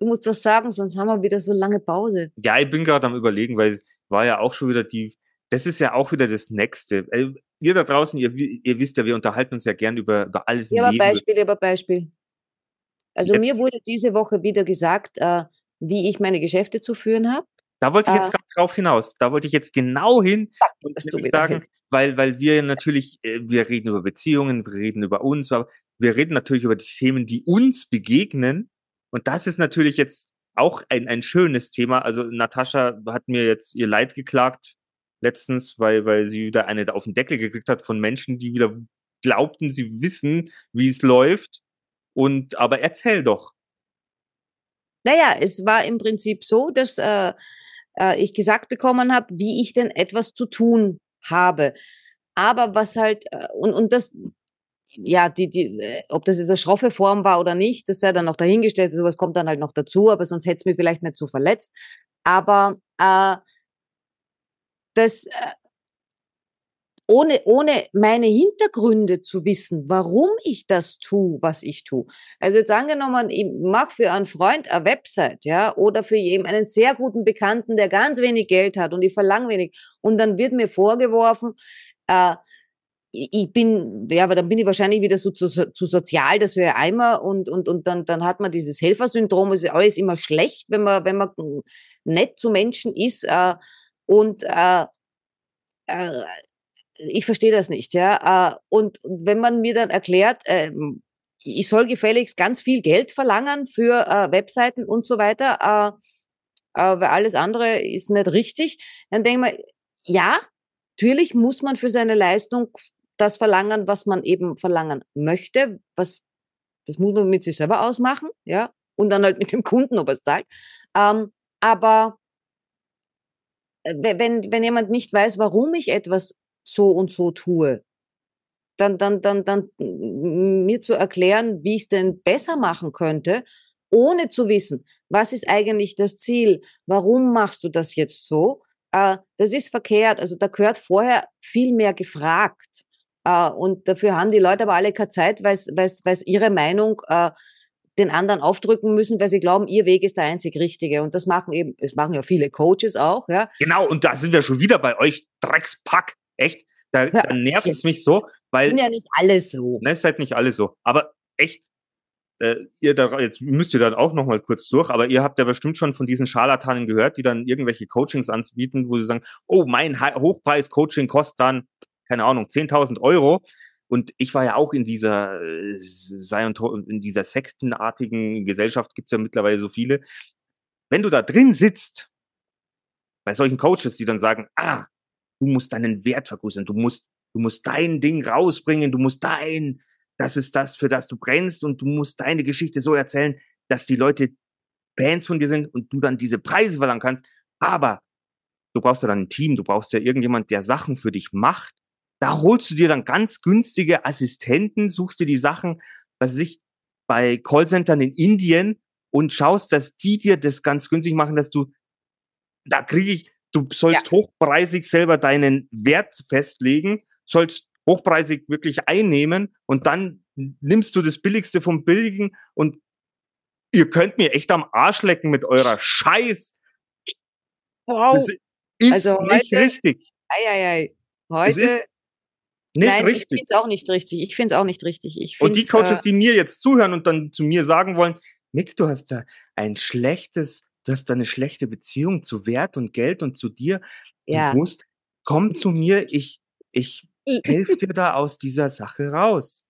Du musst was sagen, sonst haben wir wieder so lange Pause. Ja, ich bin gerade am überlegen, weil es war ja auch schon wieder die, das ist ja auch wieder das Nächste. Äh, Ihr da draußen, ihr, ihr wisst ja, wir unterhalten uns ja gern über, über alles Ja, aber. Beispiel, aber Beispiel. Also mir Jetzt- wurde diese Woche wieder gesagt, äh, wie ich meine Geschäfte zu führen habe. Da wollte ich jetzt Äh, gerade drauf hinaus. Da wollte ich jetzt genau hin und sagen, hilfst. weil, weil wir natürlich, äh, wir reden über Beziehungen, wir reden über uns, aber wir reden natürlich über die Themen, die uns begegnen. Und das ist natürlich jetzt auch ein, ein schönes Thema. Also Natascha hat mir jetzt ihr Leid geklagt letztens, weil, weil sie wieder eine auf den Deckel gekriegt hat von Menschen, die wieder glaubten, sie wissen, wie es läuft. Und aber erzähl doch. Naja, es war im Prinzip so, dass äh, äh, ich gesagt bekommen habe, wie ich denn etwas zu tun habe. Aber was halt, äh, und, und das, ja, die, die, äh, ob das jetzt eine schroffe Form war oder nicht, das sei dann noch dahingestellt, sowas kommt dann halt noch dazu, aber sonst hätte es mir vielleicht nicht so verletzt. Aber äh, das, äh, ohne, ohne meine Hintergründe zu wissen, warum ich das tue, was ich tue. Also jetzt angenommen, ich mache für einen Freund eine Website, ja, oder für eben einen sehr guten Bekannten, der ganz wenig Geld hat und ich verlange wenig. Und dann wird mir vorgeworfen, äh, ich bin, ja, aber dann bin ich wahrscheinlich wieder so zu, zu sozial, das höre ich einmal und, und, und dann, dann hat man dieses Helfersyndrom, es ist alles immer schlecht, wenn man, wenn man nett zu Menschen ist äh, und äh, äh, ich verstehe das nicht, ja. Äh, und wenn man mir dann erklärt, äh, ich soll gefälligst ganz viel Geld verlangen für äh, Webseiten und so weiter, äh, weil alles andere ist nicht richtig, dann denke ich mir, ja, natürlich muss man für seine Leistung das verlangen, was man eben verlangen möchte, was das muss man mit sich selber ausmachen, ja, und dann halt mit dem Kunden, ob er es zahlt. Ähm, aber wenn, wenn jemand nicht weiß, warum ich etwas so und so tue, dann, dann, dann, dann mir zu erklären, wie ich es denn besser machen könnte, ohne zu wissen, was ist eigentlich das Ziel, warum machst du das jetzt so, äh, das ist verkehrt. Also da gehört vorher viel mehr gefragt. Äh, und dafür haben die Leute aber alle keine Zeit, weil es ihre Meinung äh, den anderen aufdrücken müssen, weil sie glauben, ihr Weg ist der einzig richtige. Und das machen eben, das machen ja viele Coaches auch, ja. Genau, und da sind wir schon wieder bei euch, Dreckspack. Echt? Da, da nervt es mich so, weil. Sind ja nicht alle so. Ne, seid nicht alle so. Aber echt, äh, ihr da, jetzt müsst ihr dann auch noch mal kurz durch, aber ihr habt ja bestimmt schon von diesen Scharlatanen gehört, die dann irgendwelche Coachings anbieten, wo sie sagen, oh, mein Hochpreis-Coaching kostet dann, keine Ahnung, 10.000 Euro. Und ich war ja auch in dieser, äh, in dieser sektenartigen Gesellschaft, gibt's ja mittlerweile so viele. Wenn du da drin sitzt, bei solchen Coaches, die dann sagen, ah, du musst deinen Wert vergrößern, du musst, du musst dein Ding rausbringen, du musst dein, das ist das, für das du brennst und du musst deine Geschichte so erzählen, dass die Leute Fans von dir sind und du dann diese Preise verlangen kannst. Aber du brauchst ja dann ein Team, du brauchst ja irgendjemand, der Sachen für dich macht. Da holst du dir dann ganz günstige Assistenten, suchst dir die Sachen, was sich bei Callcentern in Indien und schaust, dass die dir das ganz günstig machen, dass du, da kriege ich, Du sollst ja. hochpreisig selber deinen Wert festlegen, sollst hochpreisig wirklich einnehmen und dann nimmst du das Billigste vom Billigen und ihr könnt mir echt am Arsch lecken mit eurer Scheiß. Wow. Das ist also nicht heute, richtig. Ei, ei, ei. Heute. Nicht Nein, richtig. ich finde es auch nicht richtig. Ich finde es auch nicht richtig. Ich und die Coaches, äh, die mir jetzt zuhören und dann zu mir sagen wollen, Nick, du hast da ein schlechtes du hast da eine schlechte Beziehung zu Wert und Geld und zu dir. Ja. Du musst, komm zu mir, ich, ich helfe dir da aus dieser Sache raus.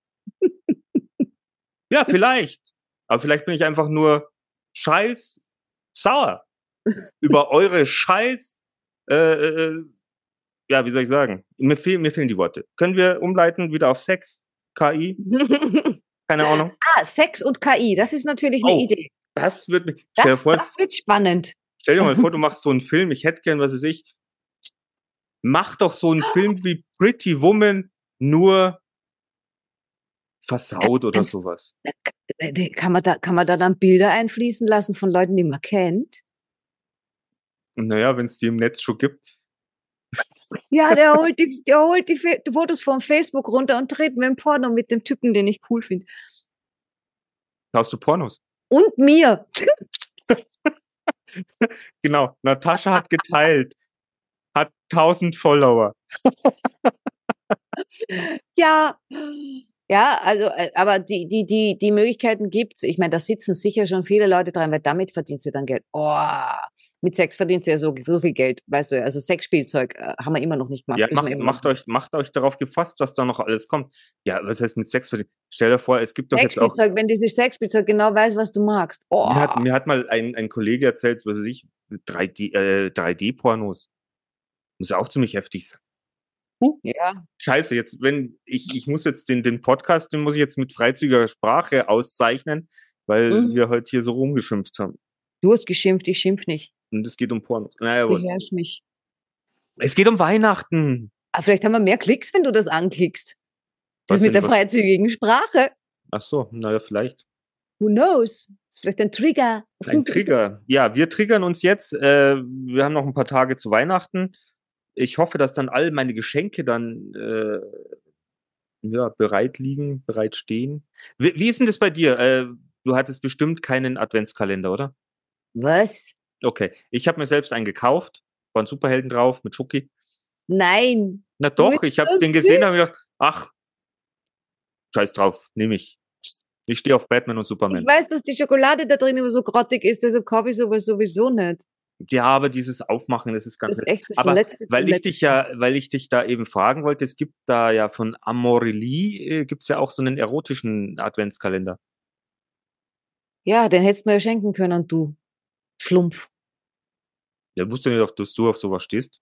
ja, vielleicht. Aber vielleicht bin ich einfach nur scheiß sauer über eure scheiß, äh, äh, äh, ja, wie soll ich sagen? Mir, fehl, mir fehlen die Worte. Können wir umleiten wieder auf Sex? KI? Keine Ahnung. Ah, Sex und KI, das ist natürlich eine oh. Idee. Das wird mich. Das, vor, das wird spannend. Stell dir mal vor, du machst so einen Film. Ich hätte gern, was weiß ich. Mach doch so einen Film wie Pretty Woman, nur versaut oder sowas. Kann man, da, kann man da dann Bilder einfließen lassen von Leuten, die man kennt? Naja, wenn es die im Netz schon gibt. Ja, der holt die, der holt die Fotos vom Facebook runter und dreht mir ein Porno mit dem Typen, den ich cool finde. Hast du Pornos? Und mir. genau, Natascha hat geteilt, hat 1000 Follower. ja, ja, also, äh, aber die, die, die, die Möglichkeiten gibt's. Ich meine, da sitzen sicher schon viele Leute dran, weil damit verdienst du dann Geld. Oh, mit Sex verdient sie ja so, so viel Geld, weißt du, also Sexspielzeug äh, haben wir immer noch nicht gemacht. Ja, macht, macht euch, macht euch darauf gefasst, was da noch alles kommt. Ja, was heißt mit Sex verdient? Stell dir vor, es gibt doch jetzt auch... wenn dieses Sexspielzeug genau weiß, was du magst. Oh. Mir, hat, mir hat mal ein, ein Kollege erzählt, was weiß ich, 3D, äh, 3D-Pornos. Muss ja auch ziemlich heftig sein. Huh. Ja. Scheiße, jetzt, wenn, ich, ich muss jetzt den, den Podcast, den muss ich jetzt mit freizügiger Sprache auszeichnen, weil mhm. wir heute hier so rumgeschimpft haben. Du hast geschimpft, ich schimpf nicht. Und es geht um Pornos. Naja, Beherrsch mich. Es geht um Weihnachten. Aber ah, vielleicht haben wir mehr Klicks, wenn du das anklickst. Das was mit der freizügigen Sprache. Ach so, naja, vielleicht. Who knows? Das ist vielleicht ein Trigger. Ein Trigger. Ja, wir triggern uns jetzt. Äh, wir haben noch ein paar Tage zu Weihnachten. ich hoffe, dass dann all meine Geschenke dann äh, ja, bereit liegen, bereit stehen. Wie, wie ist denn das bei dir? Äh, du hattest bestimmt keinen Adventskalender, oder? Was? Okay, ich habe mir selbst einen gekauft, waren Superhelden drauf mit Chucky. Nein. Na doch, ich habe so den gesehen, habe gedacht, ach, scheiß drauf, nehme ich. Ich stehe auf Batman und Ich Superman. weiß, dass die Schokolade da drin immer so grottig ist, deshalb kaufe ich sowas sowieso nicht. Ja, aber dieses Aufmachen, das ist ganz Das ist echt das Aber letzte. weil ich dich ja, weil ich dich da eben fragen wollte, es gibt da ja von Amorelie, äh, gibt's ja auch so einen erotischen Adventskalender. Ja, den hättest du mir ja schenken können, du Schlumpf. Ja, wusste nicht, dass du auf sowas stehst.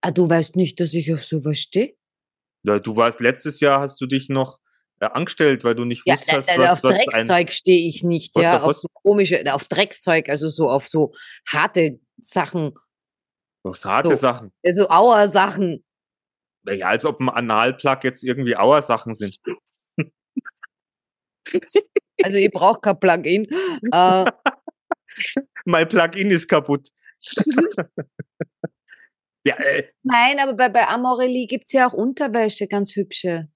Ah, du weißt nicht, dass ich auf sowas stehe? Ja, du warst letztes Jahr, hast du dich noch äh, angestellt, weil du nicht Ja, wusstest, da, da, was, auf was ein Dreckszeug stehe ich nicht, Was ja, auf auf so komische, auf Dreckszeug, also so auf so harte Sachen, was harte so. Sachen. also Auer-Sachen. Ja, als ob ein Analplug jetzt irgendwie Auer-Sachen sind. Also ich brauche kein Plugin. äh, Mein Plugin ist kaputt. ja, äh, nein, aber bei, bei Amorelie gibt's ja auch Unterwäsche, ganz hübsche.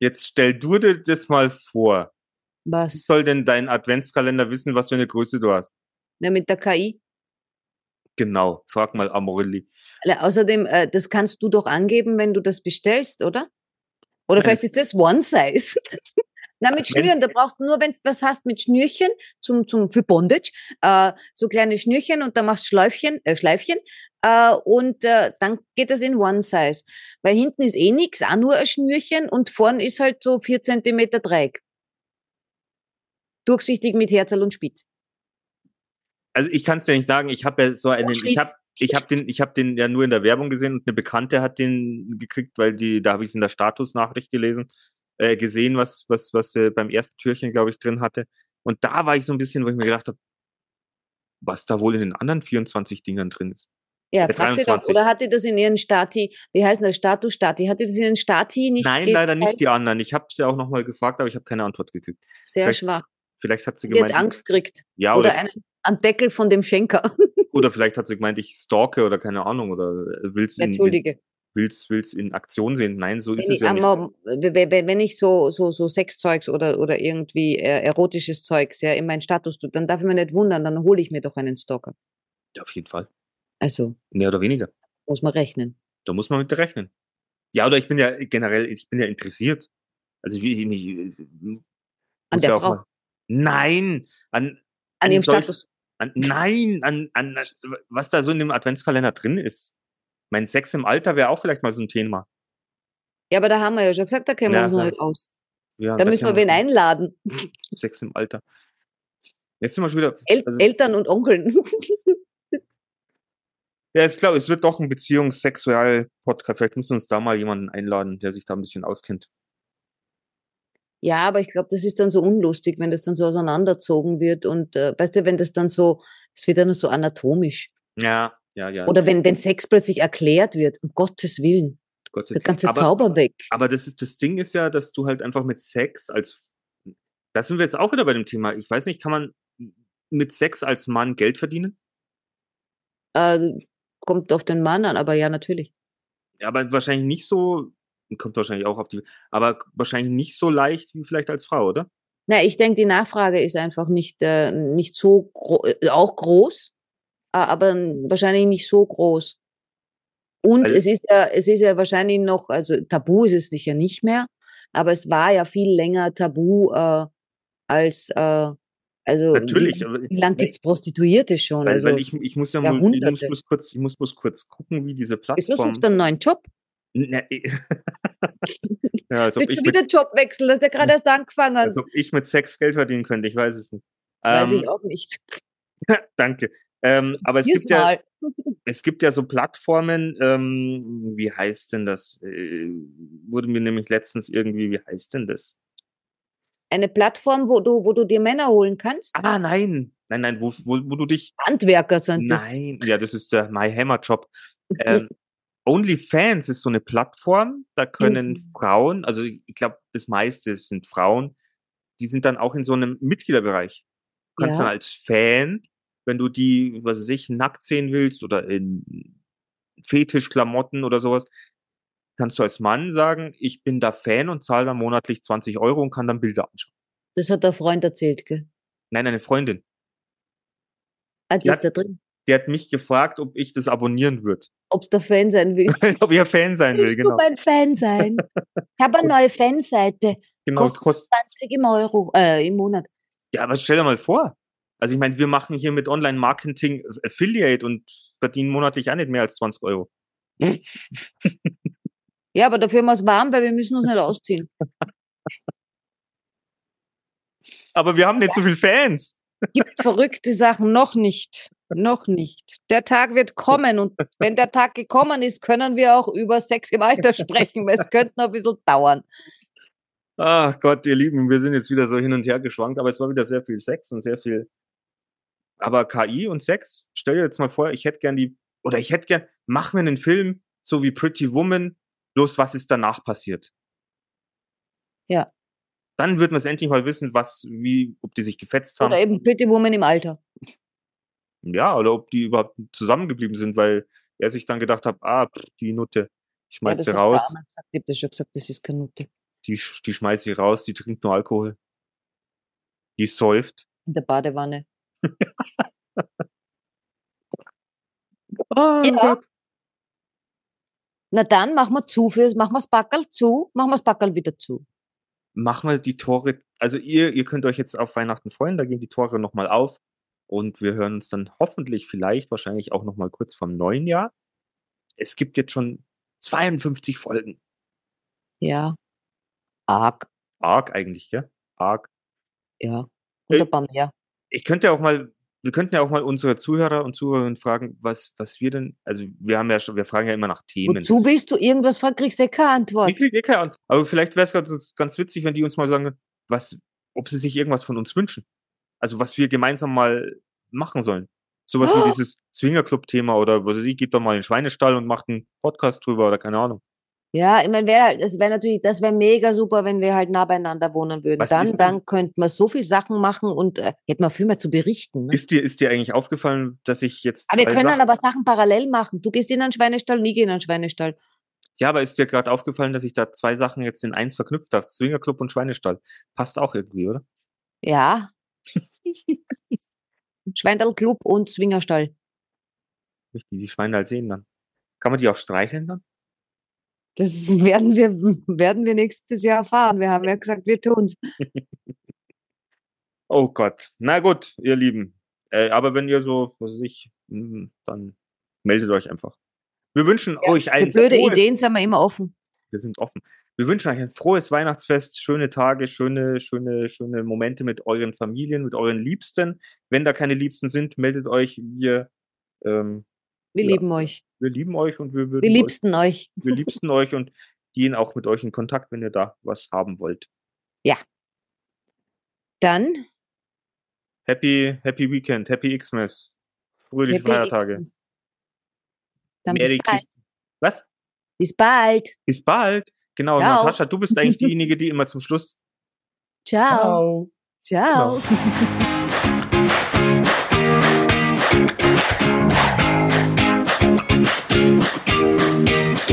jetzt stell du dir das mal vor. Wie Was? soll denn dein Adventskalender wissen, was für eine Größe du hast? Ja, mit der KI. Genau, frag mal Amorelli. Alle- Außerdem, äh, das kannst du doch angeben, wenn du das bestellst, oder? Oder Nein, vielleicht ist das One Size. Na, mit Wenn's- Schnüren, da brauchst du nur, wenn du was hast mit Schnürchen zum, zum, für Bondage, äh, so kleine Schnürchen und dann machst du Schläufchen, äh, Schleifchen äh, und äh, dann geht das in One Size. Weil hinten ist eh nix, auch nur ein Schnürchen und vorn ist halt so vier Zentimeter Dreieck. Durchsichtig mit Herzl und Spitz. Also ich kann es dir nicht sagen, ich habe ja so einen, ich habe ich hab den, ich habe den ja nur in der Werbung gesehen und eine Bekannte hat den gekriegt, weil die, da habe ich es in der Statusnachricht gelesen, äh, gesehen, was, was, was äh, beim ersten Türchen, glaube ich, drin hatte. Und da war ich so ein bisschen, wo ich mir gedacht habe, was da wohl in den anderen 24 Dingern drin ist. Ja, Der frag sie doch, 23. oder hat die das in ihren Stati, wie heißt denn das, Status Stati, hat die das in ihren Stati nicht Nein, leider nicht die anderen. Ich habe sie auch nochmal gefragt, aber ich habe keine Antwort gekriegt. Sehr Vielleicht schwach. Vielleicht hat sie Die hat gemeint, Angst kriegt. ja, Oder, oder, einen, einen Deckel von dem Schenker. oder vielleicht hat sie gemeint, ich stalke oder keine Ahnung oder will's in, in Entschuldige. Will's, will's in Aktion sehen. Nein, so ist Wenn es ich, ja nicht. einmal, wenn wenn- wenn ich so, so, so Sexzeugs oder, oder irgendwie äh, erotisches Zeugs ja, in meinen Status tue, dann darf ich mir nicht wundern, dann hole ich mir doch einen Stalker. Ja, auf jeden Fall. Also, Mehr oder weniger. muss man rechnen. Da muss man mit rechnen. Ja, oder ich bin ja generell, ich bin ja interessiert. Also wie ich mich. An der ja Frau. mal- Nein, an, An ihrem solch- Status. an nein, an, an was da so in dem Adventskalender drin ist. Mein Sex im Alter wäre auch vielleicht mal so ein Thema. Ja, aber da haben wir ja schon gesagt, da kennen wir uns noch nicht aus. Ja, Da müssen wir wen einladen. Sex im Alter. Jetzt sind wir schon wieder. El Also- Eltern und Onkeln. Ja, ich glaube, es wird doch ein Beziehungs-Sexual-Podcast. Vielleicht müssen wir uns da mal jemanden einladen, der sich da ein bisschen auskennt. Ja, aber ich glaube, das ist dann so unlustig, wenn das dann so auseinanderzogen wird und äh, weißt du, wenn das dann so, es wird dann so anatomisch. Ja, ja, ja. Oder wenn, wenn Sex plötzlich erklärt wird, um Gottes Willen, Gott sei der ganze aber, Zauber weg. Aber das ist das Ding ist ja, dass du halt einfach mit Sex als da sind wir jetzt auch wieder bei dem Thema. Ich weiß nicht, kann man mit Sex als Mann Geld verdienen? Äh, kommt auf den Mann an, aber ja, natürlich. Aber wahrscheinlich nicht so, kommt wahrscheinlich auch auf die, aber wahrscheinlich nicht so leicht wie vielleicht als Frau, oder? Na, ich denke, die Nachfrage ist einfach nicht, äh, nicht so gro äh, auch groß, aber wahrscheinlich nicht so groß. Und Weil- es ist ja, es ist ja wahrscheinlich noch, also Tabu ist es sicher nicht mehr, aber es war ja viel länger Tabu äh, als, äh, also Natürlich, wie, wie lange gibt's Prostituierte schon? Weil, also, weil ich, ich muss ja mal, ich muss bloß kurz, ich muss bloß kurz gucken, wie diese wieso Plattform. suchst du einen neuen Job? Ne, ja, als Willst ich du mit, wieder Job wechseln? Das ist ja gerade erst angefangen. als ob ich mit Sex Geld verdienen könnte. Ich weiß es nicht. Weiß Ähm, ich auch nicht. Danke. Ähm, aber es gibt ja, es gibt ja so Plattformen, ähm, wie heißt denn das? Äh, wurde mir nämlich letztens irgendwie, wie heißt denn das? Eine Plattform, wo du, wo du dir Männer holen kannst? Ah, nein. Nein, nein, wo, wo, wo du dich. Handwerker sind das. Nein, ja, das ist der My Hammer Job. Ähm, OnlyFans ist so eine Plattform, da können Mhm. Frauen, also ich glaube, das meiste sind Frauen, die sind dann auch in so einem Mitgliederbereich. Du kannst Ja. dann als Fan, wenn du die, was weiß ich, nackt sehen willst oder in Fetischklamotten oder sowas, kannst du als Mann sagen, ich bin da Fan und zahle dann monatlich 20 Euro und kann dann Bilder anschauen. Das hat der Freund erzählt, gell? Nein, eine Freundin. Ah, die Ja. ist da drin. Die hat mich gefragt, ob ich das abonnieren würde. Ob du Fan sein willst. ob ich ein Fan sein will, Willst genau. du mein Fan sein? Ich habe eine neue Fanseite. genau kostet- kost 20 im Euro, äh, im Monat. ja, aber stell dir mal vor. Also ich meine, wir machen hier mit Online-Marketing Affiliate und verdienen monatlich auch nicht mehr als 20 Euro. Ja, aber dafür haben wir es warm, weil wir müssen uns nicht ausziehen. Aber wir haben nicht so viele Fans. Gibt verrückte Sachen noch nicht. Noch nicht. Der Tag wird kommen und wenn der Tag gekommen ist, können wir auch über Sex im Alter sprechen, weil es könnte noch ein bisschen dauern. Ach Gott, ihr Lieben, wir sind jetzt wieder so hin und her geschwankt, aber es war wieder sehr viel Sex und sehr viel. Aber KI und Sex, stell dir jetzt mal vor, ich hätte gern die, oder ich hätte gern, mach mir einen Film, so wie Pretty Woman, bloß was ist danach passiert. Ja. Dann wird man es endlich mal wissen, was, wie, ob die sich gefetzt haben. Oder eben Pretty Woman im Alter. Ja, oder ob die überhaupt zusammengeblieben sind, weil er sich dann gedacht hat, ah, die Nutte, ich schmeiß ja, sie raus, gesagt. Ich habe das schon gesagt, das ist keine Nutte. die, die schmeiß ich raus, die trinkt nur Alkohol. Die säuft. In der Badewanne. Ah, Ja. Na dann machen wir zu, für, machen wir das Backerl zu, machen wir das Backerl wieder zu. machen wir die Tore, also ihr, ihr könnt euch jetzt auf Weihnachten freuen, da gehen die Tore nochmal auf und wir hören uns dann hoffentlich, vielleicht, wahrscheinlich auch nochmal kurz vom neuen Jahr. Es gibt jetzt schon 52 Folgen. Ja. Arg. Arg eigentlich, gell? Arg. Ja. Und ein paar mehr. Ich könnte ja auch mal, wir könnten ja auch mal unsere Zuhörer und Zuhörerinnen fragen, was, was wir denn, also wir haben ja schon, wir fragen ja immer nach Themen. Wozu willst du irgendwas fragen, kriegst du keine Antwort. Ich krieg eh keine Ahnung. Aber vielleicht wäre es ganz, ganz witzig, wenn die uns mal sagen, was, ob sie sich irgendwas von uns wünschen. Also was wir gemeinsam mal machen sollen. Sowas Oh. wie dieses Swingerclub-Thema oder was weiß ich, geht doch mal in den Schweinestall und macht einen Podcast drüber oder keine Ahnung. Ja, ich meine, wär, halt- das wäre natürlich, das wäre mega super, wenn wir halt nah beieinander wohnen würden. Was dann, dann könnten wir so viel Sachen machen und äh, hätten wir viel mehr zu berichten. Ne? Ist dir, ist dir eigentlich aufgefallen, dass ich jetzt. aber wir können Sachen- dann aber Sachen parallel machen. Du gehst in einen Schweinestall, ich gehe in einen Schweinestall. Ja, aber ist dir gerade aufgefallen, dass ich da zwei Sachen jetzt in eins verknüpft habe? Swingerclub und Schweinestall. Passt auch irgendwie, oder? Ja. Schweindalclub und Swingerstall. Möchte die Schweine halt sehen dann. Kann man die auch streicheln dann? Das werden wir, werden wir nächstes Jahr erfahren. Wir haben ja gesagt, wir tun's. Oh Gott. Na gut, ihr Lieben. Äh, aber wenn ihr so, was weiß ich, mm, dann meldet euch einfach. Wir wünschen euch ein Für blöde frohes, Ideen sind wir immer offen. Wir sind offen. Wir wünschen euch ein frohes Weihnachtsfest, schöne Tage, schöne, schöne, schöne Momente mit euren Familien, mit euren Liebsten. Wenn da keine Liebsten sind, meldet euch. Wir, ähm, Wir Ja. lieben euch. wir lieben euch und wir würden Wir euch, liebsten euch. wir liebsten euch und gehen auch mit euch in Kontakt, wenn ihr da was haben wollt. Dann Happy, happy Weekend, Happy Xmas, fröhliche Happy Feiertage. Xmas. Dann bis Merry bald. Christ- Was? Bis bald. Bis bald. Genau, Ciao. Natascha, du bist eigentlich diejenige, die immer zum Schluss. Ciao. Ciao.